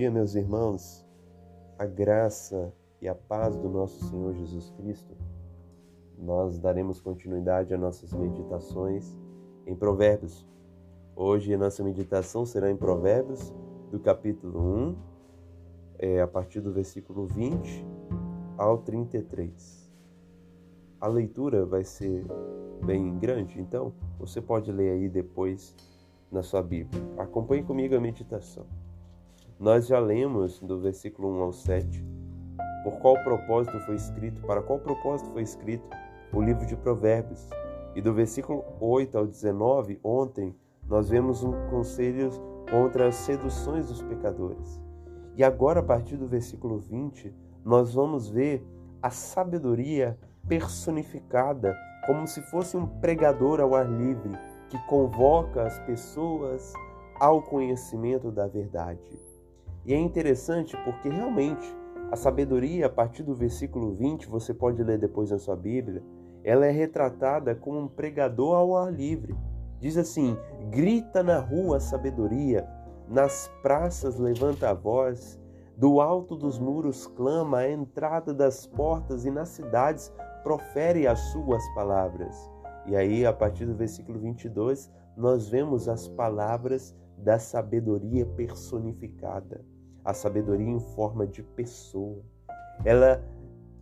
dia, meus irmãos. A graça e a paz do nosso Senhor Jesus Cristo. Nós daremos continuidade às nossas meditações em Provérbios. Hoje a nossa meditação será em Provérbios, do capítulo 1, é, a partir do versículo 20 ao 33. A leitura vai ser bem grande, então você pode ler aí depois na sua Bíblia. Acompanhe comigo a meditação. Nós já lemos do versículo 1 ao 7 por qual propósito foi escrito, para qual propósito foi escrito o livro de Provérbios. E do versículo 8 ao 19, ontem, nós vemos um conselho contra as seduções dos pecadores. E agora, a partir do versículo 20, nós vamos ver a sabedoria personificada como se fosse um pregador ao ar livre que convoca as pessoas ao conhecimento da verdade. E é interessante porque realmente a sabedoria, a partir do versículo 20, você pode ler depois na sua Bíblia, ela é retratada como um pregador ao ar livre. Diz assim: grita na rua a sabedoria, nas praças levanta a voz, do alto dos muros clama, à entrada das portas e nas cidades profere as suas palavras. E aí, a partir do versículo 22, nós vemos as palavras da sabedoria personificada, a sabedoria em forma de pessoa. Ela,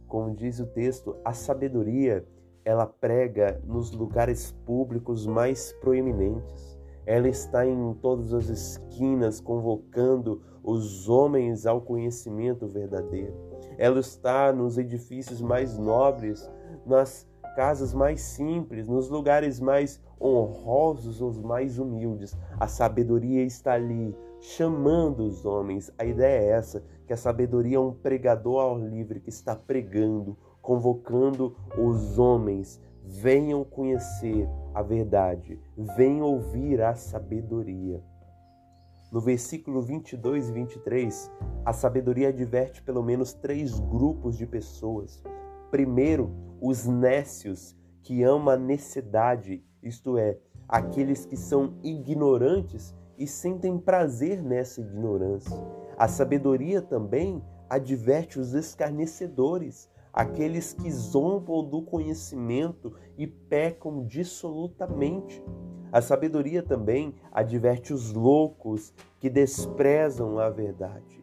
como diz o texto, a sabedoria, ela prega nos lugares públicos mais proeminentes. Ela está em todas as esquinas convocando os homens ao conhecimento verdadeiro. Ela está nos edifícios mais nobres, nas casas mais simples, nos lugares mais honrosos, os mais humildes. A sabedoria está ali, chamando os homens. A ideia é essa: que a sabedoria é um pregador ao livre que está pregando, convocando os homens. Venham conhecer a verdade, venham ouvir a sabedoria. No versículo 22 e 23, a sabedoria adverte pelo menos três grupos de pessoas. Primeiro, os nécios, que amam a necessidade, isto é, aqueles que são ignorantes e sentem prazer nessa ignorância. A sabedoria também adverte os escarnecedores, aqueles que zombam do conhecimento e pecam dissolutamente. A sabedoria também adverte os loucos que desprezam a verdade.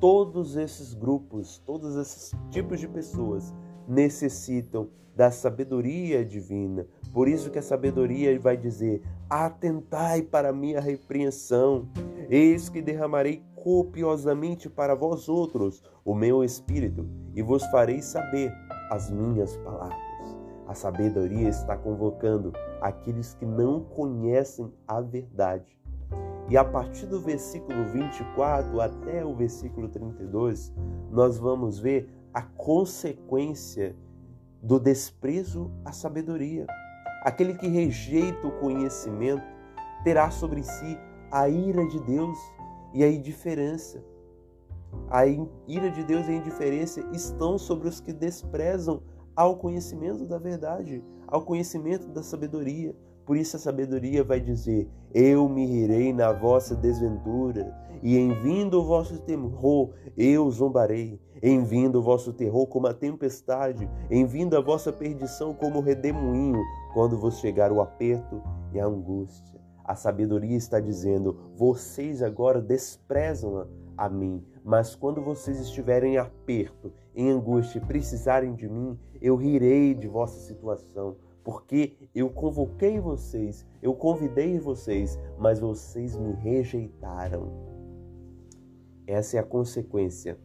Todos esses grupos, todos esses tipos de pessoas necessitam da sabedoria divina. Por isso que a sabedoria vai dizer: Atentai para minha repreensão, eis que derramarei copiosamente para vós outros o meu espírito, e vos farei saber as minhas palavras. A sabedoria está convocando aqueles que não conhecem a verdade. E a partir do versículo 24 até o versículo 32, nós vamos ver a consequência do desprezo à sabedoria. Aquele que rejeita o conhecimento terá sobre si a ira de Deus e a indiferença. A ira de Deus e a indiferença estão sobre os que desprezam ao conhecimento da verdade, ao conhecimento da sabedoria. Por isso a sabedoria vai dizer: Eu me rirei na vossa desventura, e em vindo o vosso terror, eu zombarei. Em vindo o vosso terror como a tempestade, em vindo a vossa perdição como o redemoinho, quando vos chegar o aperto e a angústia. A sabedoria está dizendo: vocês agora desprezam a mim, mas quando vocês estiverem em aperto, em angústia e precisarem de mim, eu rirei de vossa situação, porque eu convoquei vocês, eu convidei vocês, mas vocês me rejeitaram. Essa é a consequência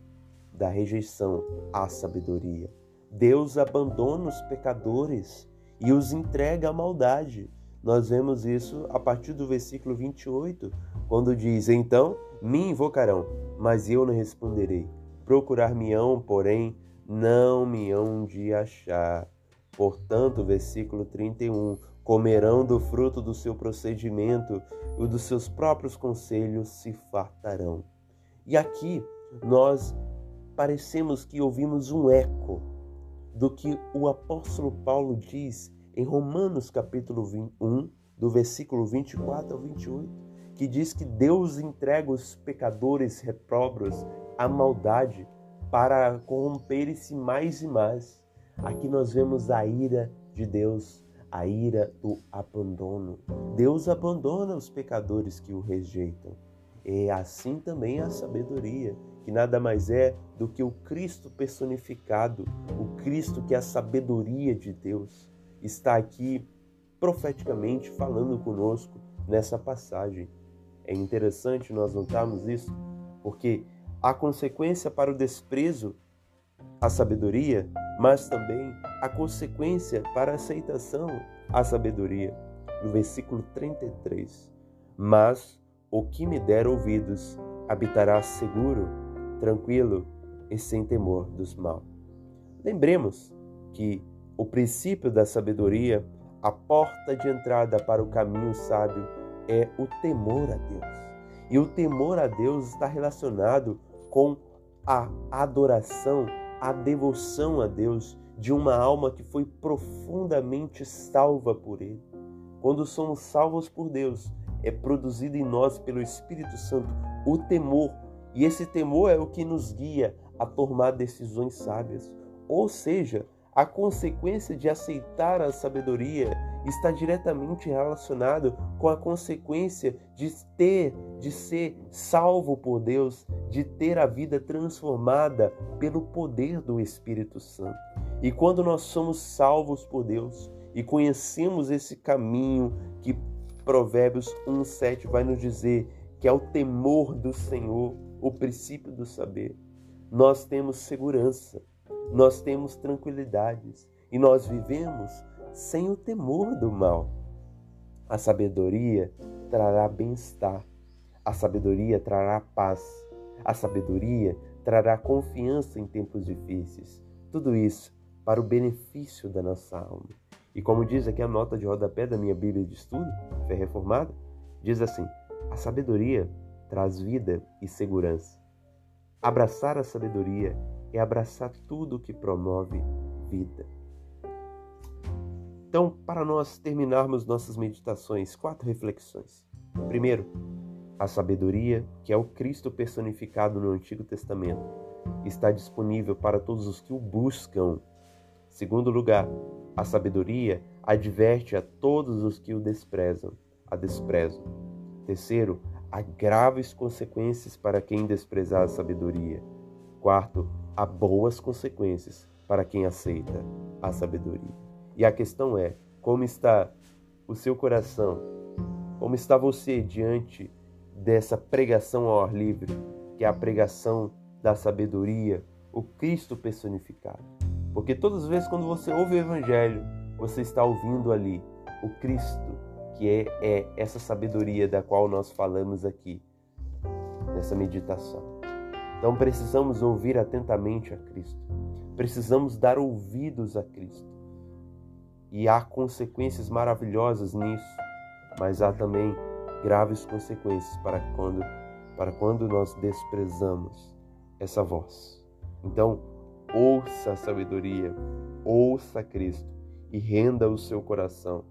da rejeição à sabedoria. Deus abandona os pecadores e os entrega à maldade. Nós vemos isso a partir do versículo 28, quando diz: Então me invocarão, mas eu não responderei. Procurar-me-ão, porém, não me hão de achar. Portanto, versículo 31, comerão do fruto do seu procedimento e dos seus próprios conselhos se fartarão. E aqui nós parecemos que ouvimos um eco do que o apóstolo Paulo diz em Romanos capítulo 1, do versículo 24 ao 28 que diz que Deus entrega os pecadores retrógrados à maldade para corromperem-se mais e mais. Aqui nós vemos a ira de Deus, a ira do abandono. Deus abandona os pecadores que o rejeitam. E assim também a sabedoria, que nada mais é do que o Cristo personificado, o Cristo que é a sabedoria de Deus, está aqui profeticamente falando conosco nessa passagem. É interessante nós notarmos isso, porque a consequência para o desprezo à sabedoria, mas também a consequência para a aceitação à sabedoria. No versículo 33. Mas o que me der ouvidos habitará seguro, tranquilo e sem temor dos mal. Lembremos que o princípio da sabedoria, a porta de entrada para o caminho sábio, é o temor a Deus. E o temor a Deus está relacionado com a adoração, a devoção a Deus de uma alma que foi profundamente salva por Ele. Quando somos salvos por Deus, é produzido em nós pelo Espírito Santo o temor, e esse temor é o que nos guia a tomar decisões sábias. Ou seja, a consequência de aceitar a sabedoria está diretamente relacionado com a consequência de ter, de ser salvo por Deus, de ter a vida transformada pelo poder do Espírito Santo. E quando nós somos salvos por Deus e conhecemos esse caminho que Provérbios 1:7 vai nos dizer que é o temor do Senhor, o princípio do saber, nós temos segurança, nós temos tranquilidades e nós vivemos sem o temor do mal. A sabedoria trará bem-estar, a sabedoria trará paz, a sabedoria trará confiança em tempos difíceis. Tudo isso para o benefício da nossa alma. E como diz aqui a nota de rodapé da minha Bíblia de estudo, fé reformada, diz assim: a sabedoria traz vida e segurança. Abraçar a sabedoria é abraçar tudo que promove vida. Então, para nós terminarmos nossas meditações, quatro reflexões. Primeiro, a sabedoria, que é o Cristo personificado no Antigo Testamento, está disponível para todos os que o buscam. Segundo lugar, a sabedoria adverte a todos os que o desprezam, a desprezam. Terceiro, há graves consequências para quem desprezar a sabedoria. Quarto, há boas consequências para quem aceita a sabedoria. E a questão é: como está o seu coração? Como está você diante dessa pregação ao ar livre, que é a pregação da sabedoria, o Cristo personificado? Porque todas as vezes quando você ouve o Evangelho, você está ouvindo ali o Cristo, que é, é essa sabedoria da qual nós falamos aqui, nessa meditação. Então precisamos ouvir atentamente a Cristo, precisamos dar ouvidos a Cristo e há consequências maravilhosas nisso, mas há também graves consequências para quando, para quando nós desprezamos essa voz. Então, ouça a sabedoria, ouça Cristo e renda o seu coração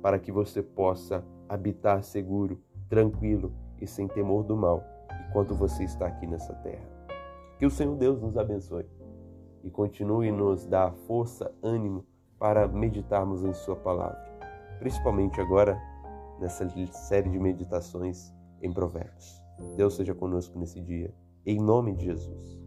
para que você possa habitar seguro, tranquilo e sem temor do mal enquanto você está aqui nessa terra. Que o Senhor Deus nos abençoe e continue nos dar força, ânimo para meditarmos em Sua palavra, principalmente agora nessa série de meditações em Provérbios. Deus seja conosco nesse dia, em nome de Jesus.